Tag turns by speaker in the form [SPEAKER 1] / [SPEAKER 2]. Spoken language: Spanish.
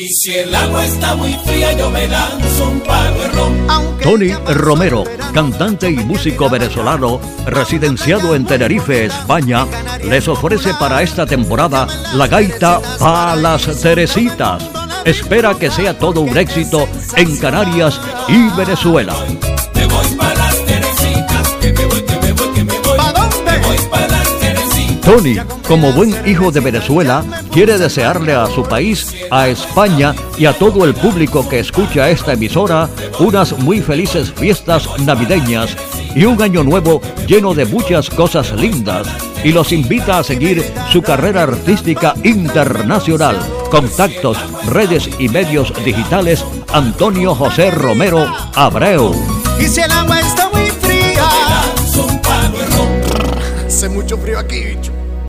[SPEAKER 1] Y si el agua está muy fría, yo me lanzo un palo de ron.
[SPEAKER 2] Tony Romero, cantante y músico venezolano, residenciado en Tenerife, España, les ofrece para esta temporada la gaita Pa las Teresitas. Espera que sea todo un éxito en Canarias y Venezuela. Tony, como buen hijo de Venezuela, quiere desearle a su país, a España y a todo el público que escucha esta emisora unas muy felices fiestas navideñas y un año nuevo lleno de muchas cosas lindas y los invita a seguir su carrera artística internacional. Contactos, redes y medios digitales Antonio José Romero Abreu.
[SPEAKER 3] Y si el agua está hace mucho frío aquí, bicho.